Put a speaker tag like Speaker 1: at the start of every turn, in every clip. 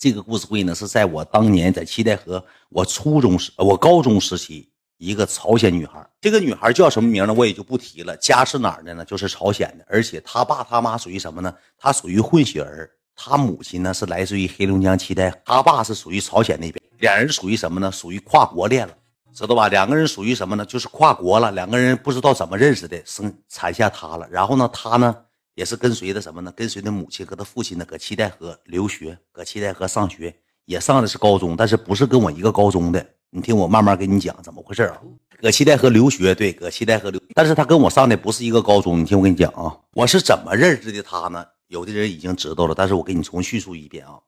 Speaker 1: 这个故事会呢，是在我当年在七台河，我初中时，我高中时期，一个朝鲜女孩。这个女孩叫什么名呢？我也就不提了。家是哪儿的呢？就是朝鲜的。而且她爸她妈属于什么呢？她属于混血儿。她母亲呢是来自于黑龙江七台，她爸是属于朝鲜那边。两人属于什么呢？属于跨国恋了，知道吧？两个人属于什么呢？就是跨国了。两个人不知道怎么认识的，生产下她了。然后呢，她呢？也是跟随的什么呢？跟随的母亲和他父亲呢，搁七台河留学，搁七台河上学，也上的是高中，但是不是跟我一个高中的。你听我慢慢跟你讲怎么回事啊？搁七台河留学，对，搁七台河留，但是他跟我上的不是一个高中。你听我跟你讲啊，我是怎么认识的他呢？有的人已经知道了，但是我给你重叙述一遍啊。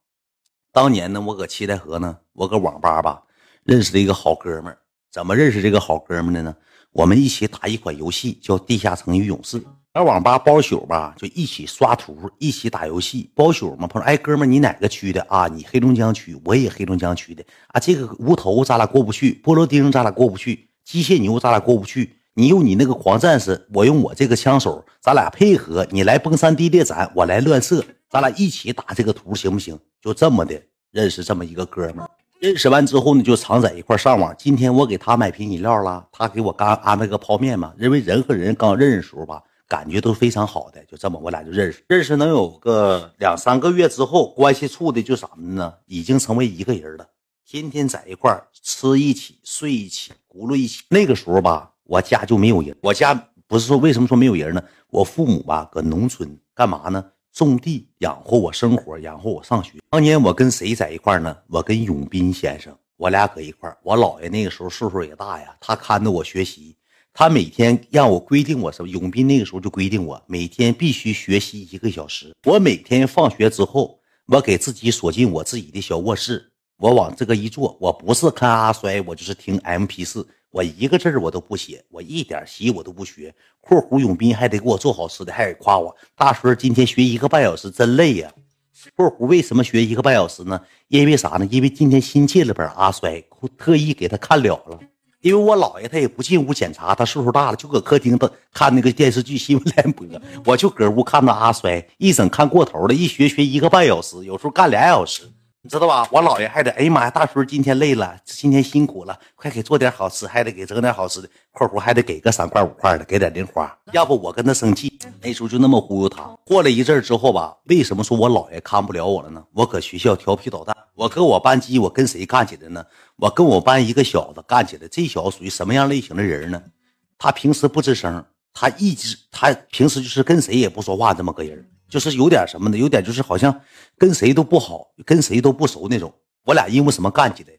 Speaker 1: 当年呢，我搁七台河呢，我搁网吧吧认识了一个好哥们儿。怎么认识这个好哥们的呢？我们一起打一款游戏，叫《地下城与勇士》。在网吧包宿吧，就一起刷图，一起打游戏。包宿嘛，朋友，哎，哥们，你哪个区的啊？你黑龙江区，我也黑龙江区的啊。这个无头咱俩过不去，菠萝丁咱俩过不去，机械牛咱俩过不去。你用你那个狂战士，我用我这个枪手，咱俩配合，你来崩山地裂斩，我来乱射，咱俩一起打这个图，行不行？就这么的认识这么一个哥们。认识完之后呢，就常在一块上网。今天我给他买瓶饮料了，他给我刚安排个泡面嘛。因为人和人刚认识时候吧。感觉都非常好的，就这么我俩就认识，认识能有个两三个月之后，关系处的就啥呢？已经成为一个人了，天天在一块吃一起，睡一起，轱辘一起。那个时候吧，我家就没有人。我家不是说为什么说没有人呢？我父母吧搁农村干嘛呢？种地养活我生活，养活我上学。当年我跟谁在一块呢？我跟永斌先生，我俩搁一块我姥爷那个时候岁数也大呀，他看着我学习。他每天让我规定我什么？永斌那个时候就规定我每天必须学习一个小时。我每天放学之后，我给自己锁进我自己的小卧室，我往这个一坐，我不是看阿衰，我就是听 M P 四，我一个字我都不写，我一点习我都不学。括弧永斌还得给我做好吃的，还得夸我大孙今天学一个半小时真累呀。括弧为什么学一个半小时呢？因为啥呢？因为今天新借了本阿衰，特意给他看了了。因为我姥爷他也不进屋检查，他岁数大了，就搁客厅他看那个电视剧新闻联播，我就搁屋看那阿衰，一整看过头了，一学学一个半小时，有时候干俩小时。你知道吧？我姥爷还得，哎呀妈呀，大叔今天累了，今天辛苦了，快给做点好吃，还得给整点好吃的。括弧还得给个三块五块的，给点零花。要不我跟他生气。那时候就那么忽悠他。过了一阵之后吧，为什么说我姥爷看不了我了呢？我搁学校调皮捣蛋，我跟我班级，我跟谁干起来呢？我跟我班一个小子干起来。这小子属于什么样类型的人呢？他平时不吱声，他一直他平时就是跟谁也不说话这么个人。就是有点什么的，有点就是好像跟谁都不好，跟谁都不熟那种。我俩因为什么干起来？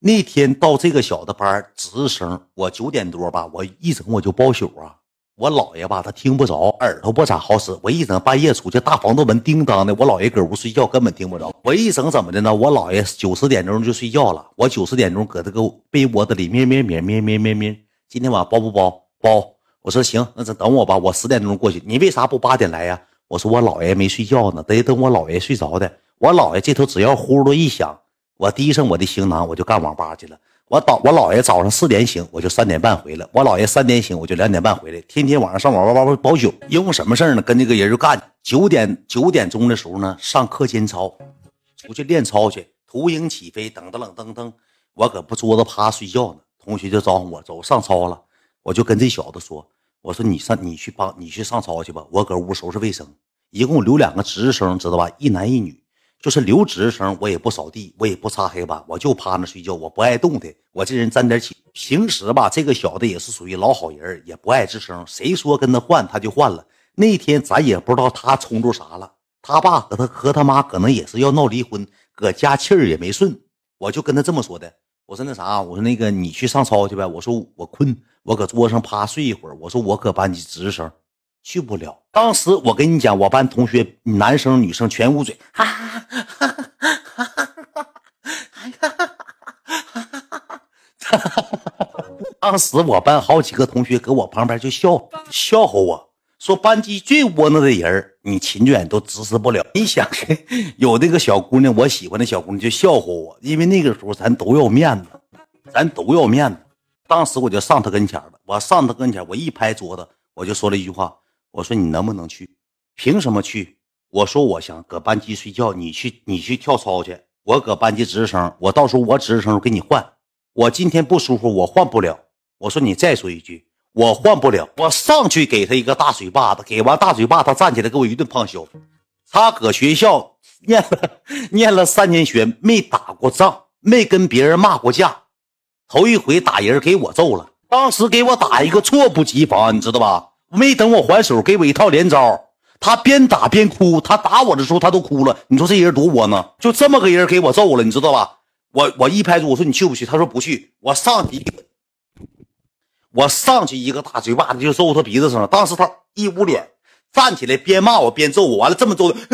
Speaker 1: 那天到这个小的班值生，我九点多吧，我一整我就包宿啊。我姥爷吧，他听不着，耳朵不咋好使。我一整半夜出去，大防盗门叮当的，我姥爷搁屋睡觉，根本听不着。我一整怎么的呢？我姥爷九十点钟就睡觉了，我九十点钟搁这个被窝子里咩咩咩咩咩咩咩。今天晚上包不包？包。我说行，那等我吧，我十点钟过去。你为啥不八点来呀？我说我姥爷没睡觉呢，得等我姥爷睡着的。我姥爷这头只要呼噜一响，我提上我的行囊，我就干网吧去了。我早我姥爷早上四点醒，我就三点半回来。我姥爷三点醒，我就两点半回来。天天晚上上网吧吧包宿，因为什么事呢？跟那个人就干。九点九点钟的时候呢，上课间操，出去练操去。图影起飞，噔噔噔噔噔，我搁不桌子趴睡觉呢。同学就招呼我走上操了，我就跟这小子说。我说你上你去帮你去上操去吧，我搁屋收拾卫生。一共留两个值日生，知道吧？一男一女，就是留值日生，我也不扫地，我也不擦黑板，我就趴那睡觉，我不爱动的。我这人沾点气。平时吧，这个小子也是属于老好人，也不爱吱声，谁说跟他换他就换了。那天咱也不知道他冲着啥了，他爸和他和他妈可能也是要闹离婚，搁家气儿也没顺。我就跟他这么说的，我说那啥，我说那个你去上操去呗，我说我困。我搁桌上趴睡一会儿，我说我搁班级值日生，去不了。当时我跟你讲，我班同学男生女生全捂嘴，哈哈哈哈哈哈！当时我班好几个同学搁我旁边就笑笑话我说，班级最窝囊的人你秦卷都支持不了。你想，有那个小姑娘，我喜欢的小姑娘就笑话我，因为那个时候咱都要面子，咱都要面子。当时我就上他跟前了，我上他跟前，我一拍桌子，我就说了一句话，我说你能不能去？凭什么去？我说我想搁班级睡觉，你去你去跳操去，我搁班级值日生，我到时候我值日生给你换。我今天不舒服，我换不了。我说你再说一句，我换不了。我上去给他一个大嘴巴子，给完大嘴巴，他站起来给我一顿胖削。他搁学校 念了念了三年学，没打过仗，没跟别人骂过架，头一回打人给我揍了。当时给我打一个措不及防，你知道吧？没等我还手，给我一套连招。他边打边哭，他打我的时候他都哭了。你说这人多窝囊，就这么个人给我揍了，你知道吧？我我一拍桌，我说你去不去？他说不去。我上去，我上去一个大嘴巴子就揍他鼻子上了。当时他一捂脸，站起来边骂我边揍我，完了这么揍的，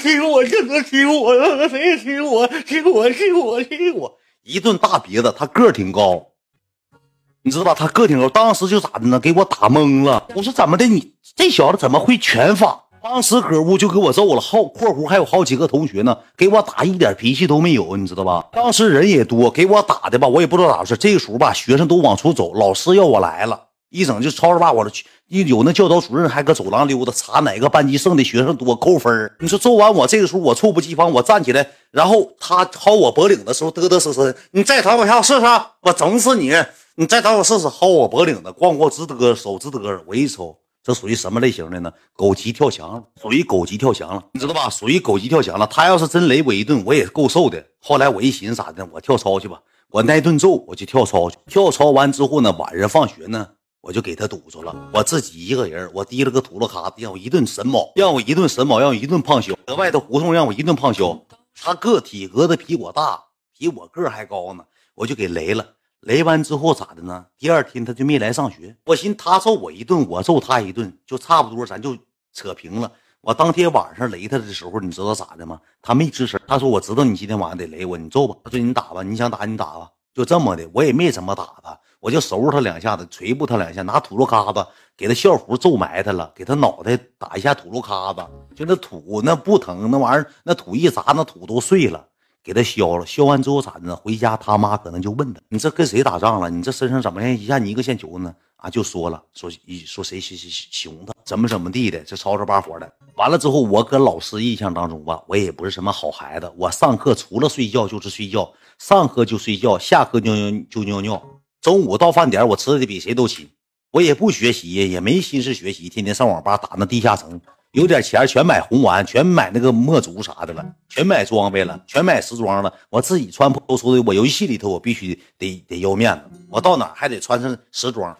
Speaker 1: 欺负我，欺负我？谁欺负我？欺负我？欺负我？欺负我？一顿大鼻子，他个挺高。你知道吧？他个挺高，当时就咋的呢？给我打懵了。我说怎么的？你这小子怎么会拳法？当时搁屋就给我揍了。好（括弧还有好几个同学呢），给我打一点脾气都没有，你知道吧？当时人也多，给我打的吧，我也不知道咋回事。这个时候吧，学生都往出走，老师要我来了，一整就吵着把我了。一有那教导主任还搁走廊溜达，查哪个班级剩的学生多扣分你说揍完我这个时候我猝不及防，我站起来，然后他薅我脖领的时候嘚嘚瑟瑟，你再打我下试试，我整死你！你再打我试试，薅我脖领子，咣咣直嘚手直嘚我一瞅，这属于什么类型的呢？狗急跳墙了，属于狗急跳墙了，你知道吧？属于狗急跳墙了。他要是真雷我一顿，我也够受的。后来我一寻思咋的，我跳操去吧。我挨顿揍，我就跳操去。跳操完之后呢，晚上放学呢，我就给他堵住了。我自己一个人，我提了个土噜卡子，让我一顿神卯，让我一顿神卯，让我一顿胖削。搁外头胡同让我一顿胖削。他个体格子比我大，比我个还高呢，我就给雷了。雷完之后咋的呢？第二天他就没来上学。我寻他揍我一顿，我揍他一顿，就差不多，咱就扯平了。我当天晚上雷他的时候，你知道咋的吗？他没吱声。他说：“我知道你今天晚上得雷我，你揍吧。”他说：“你打吧，你想打你打吧。”就这么的，我也没怎么打他，我就收拾他两下子，捶不他两下，拿土路卡子给他校服揍埋汰了，给他脑袋打一下土路卡子，就那土那不疼，那玩意儿那土一砸，那土都碎了。给他削了，削完之后咋的呢？回家他妈可能就问他：“你这跟谁打仗了？你这身上怎么像一下泥一个线球呢？”啊，就说了，说一说谁谁谁熊他怎么怎么地的，这吵吵巴火的。完了之后，我搁老师印象当中吧，我也不是什么好孩子。我上课除了睡觉就是睡觉，上课就睡觉，下课尿尿就尿尿。中午到饭点，我吃的比谁都勤。我也不学习，也没心思学习，天天上网吧打那地下城。有点钱，全买红丸，全买那个墨竹啥的了，全买装备了，全买时装了。我自己穿破粗的，我游戏里头我必须得得要面子，我到哪还得穿上时装。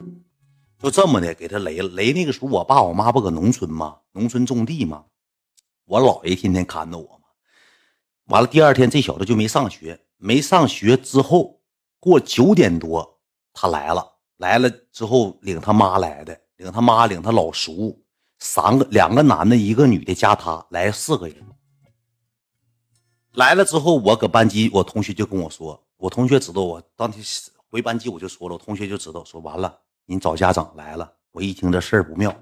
Speaker 1: 就这么的给他雷了。雷那个时候，我爸我妈不搁农村吗？农村种地吗？我姥爷天天看着我嘛。完了，第二天这小子就没上学。没上学之后，过九点多他来了，来了之后领他妈来的，领他妈领他老叔。三个，两个男的，一个女的，加他来四个人。来了之后，我搁班级，我同学就跟我说，我同学知道我当天回班级，我就说了，我同学就知道，说完了，你找家长来了。我一听这事儿不妙。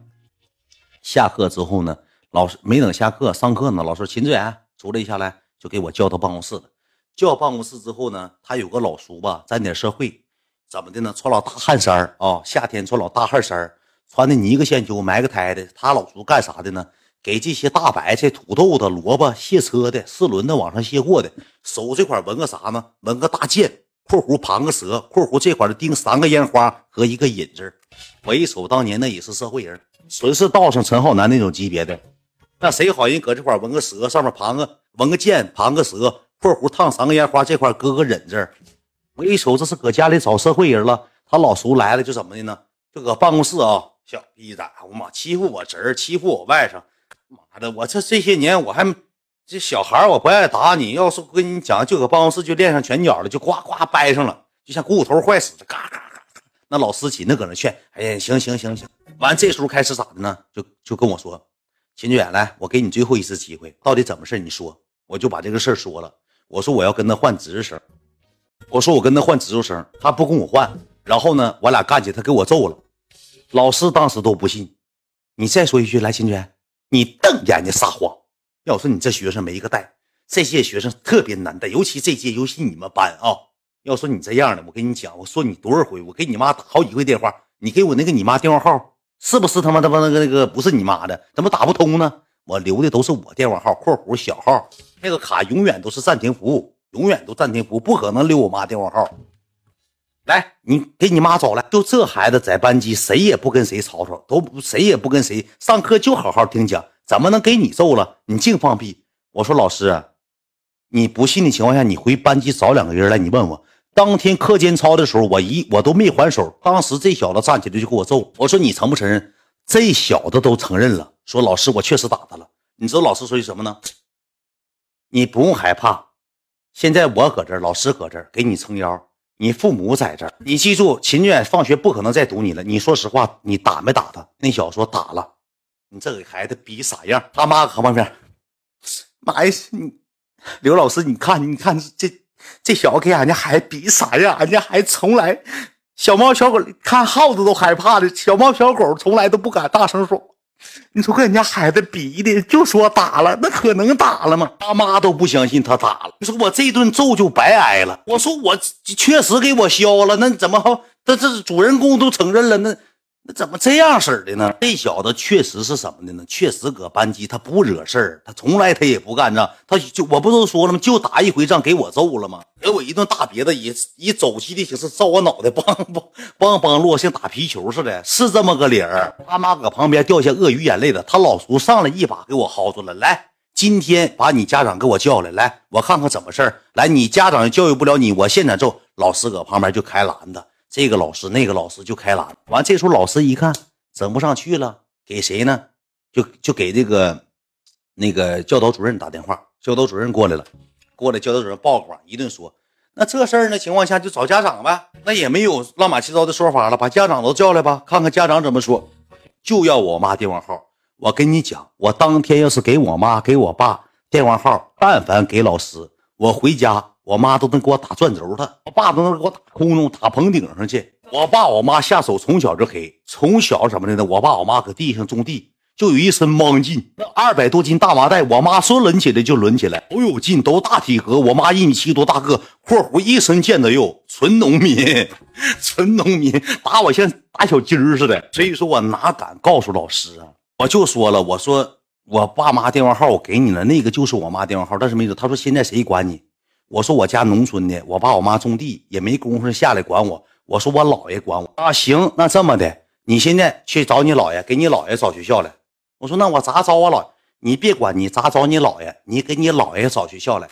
Speaker 1: 下课之后呢，老师没等下课，上课呢，老师秦志远出来一下来，就给我叫到办公室了。叫办公室之后呢，他有个老叔吧，沾点社会，怎么的呢？穿老大汗衫啊，夏天穿老大汗衫穿的泥个线球，埋个胎的，他老叔干啥的呢？给这些大白菜、土豆子、萝卜卸车的，四轮的往上卸货的，手这块纹个啥呢？纹个大剑（括弧盘个蛇）（括弧这块的钉三个烟花和一个引字）。我一瞅，当年那也是社会人，纯是道上陈浩南那种级别的。那谁好人搁这块纹个蛇，上面盘个纹个剑，盘个蛇（括弧烫三个烟花）这块搁个忍字。我一瞅，这是搁家里找社会人了。他老叔来了，就怎么的呢？就搁办公室啊。小逼崽子妈欺负我侄儿，欺负我外甥，妈的！我这这些年我还这小孩我不爱打你。要是跟你讲，就搁办公室就练上拳脚了，就呱呱掰上了，就像股骨头坏死的，嘎嘎嘎。那老师紧的搁那劝，哎呀，行行行行。完这时候开始咋的呢？就就跟我说，秦志远来，我给你最后一次机会，到底怎么事你说，我就把这个事儿说了。我说我要跟他换值日生，我说我跟他换值日生，他不跟我换，然后呢，我俩干起，他给我揍了。老师当时都不信，你再说一句，来，秦娟，你瞪眼睛撒谎。要说你这学生没一个带，这届学生特别难带，尤其这届，尤其你们班啊。要说你这样的，我跟你讲，我说你多少回，我给你妈打好几回电话，你给我那个你妈电话号，是不是他妈他妈那个那个不是你妈的，怎么打不通呢？我留的都是我电话号（括弧小号），那个卡永远都是暂停服务，永远都暂停服务，不可能留我妈电话号。来，你给你妈找来。就这孩子在班级谁也不跟谁吵吵，都谁也不跟谁上课，就好好听讲，怎么能给你揍了？你净放屁！我说老师，你不信的情况下，你回班级找两个人来，你问我。当天课间操的时候，我一我都没还手，当时这小子站起来就给我揍。我说你承不承认？这小子都承认了，说老师我确实打他了。你知道老师说句什么呢？你不用害怕，现在我搁这儿，老师搁这儿给你撑腰。你父母在这儿，你记住，秦远放学不可能再堵你了。你说实话，你打没打他？那小子说打了。你这给孩子比啥样？他妈搁旁边，妈呀，你刘老师，你看，你看这这小子给俺家孩子比啥样？俺家孩子从来小猫小狗看耗子都害怕的，小猫小狗从来都不敢大声说。你说跟人家孩子比的，就说打了，那可能打了吗？他妈都不相信他打了。你说我这顿揍就白挨了。我说我确实给我削了，那怎么好？这这主人公都承认了，那。那怎么这样式的呢？这小子确实是什么的呢？确实搁班级他不惹事儿，他从来他也不干仗，他就我不都说了吗？就打一回仗给我揍了吗？给我一顿大别子，以以肘击的形式照我脑袋，梆梆梆梆落，像打皮球似的，是这么个理儿。他妈搁旁边掉下鳄鱼眼泪了，他老叔上来一把给我薅住了。来，今天把你家长给我叫来，来，我看看怎么事儿。来，你家长教育不了你，我现场揍。老师搁旁边就开篮子。这个老师，那个老师就开篮，完这时候老师一看整不上去了，给谁呢？就就给这个那个教导主任打电话，教导主任过来了，过来教导主任报告一顿说，那这事儿呢情况下就找家长呗，那也没有乱码七糟的说法了，把家长都叫来吧，看看家长怎么说，就要我妈电话号。我跟你讲，我当天要是给我妈给我爸电话号，但凡给老师，我回家。我妈都能给我打转轴，他我爸都能给我打空中、打棚顶上去。我爸我妈下手从小就黑，从小什么的呢？我爸我妈搁地上种地，就有一身莽劲。那二百多斤大麻袋，我妈说抡起来就抡起来，都有劲，都大体格。我妈一米七多大个，括弧一身腱子肉，纯农民，纯农民，打我像打小鸡儿似的。所以说我哪敢告诉老师啊？我就说了，我说我爸妈电话号我给你了，那个就是我妈电话号，但是没准他说现在谁管你？我说我家农村的，我爸我妈种地也没工夫下来管我。我说我姥爷管我啊，行，那这么的，你现在去找你姥爷，给你姥爷找学校来。我说那我咋找我姥？你别管你咋找你姥爷，你给你姥爷找学校来。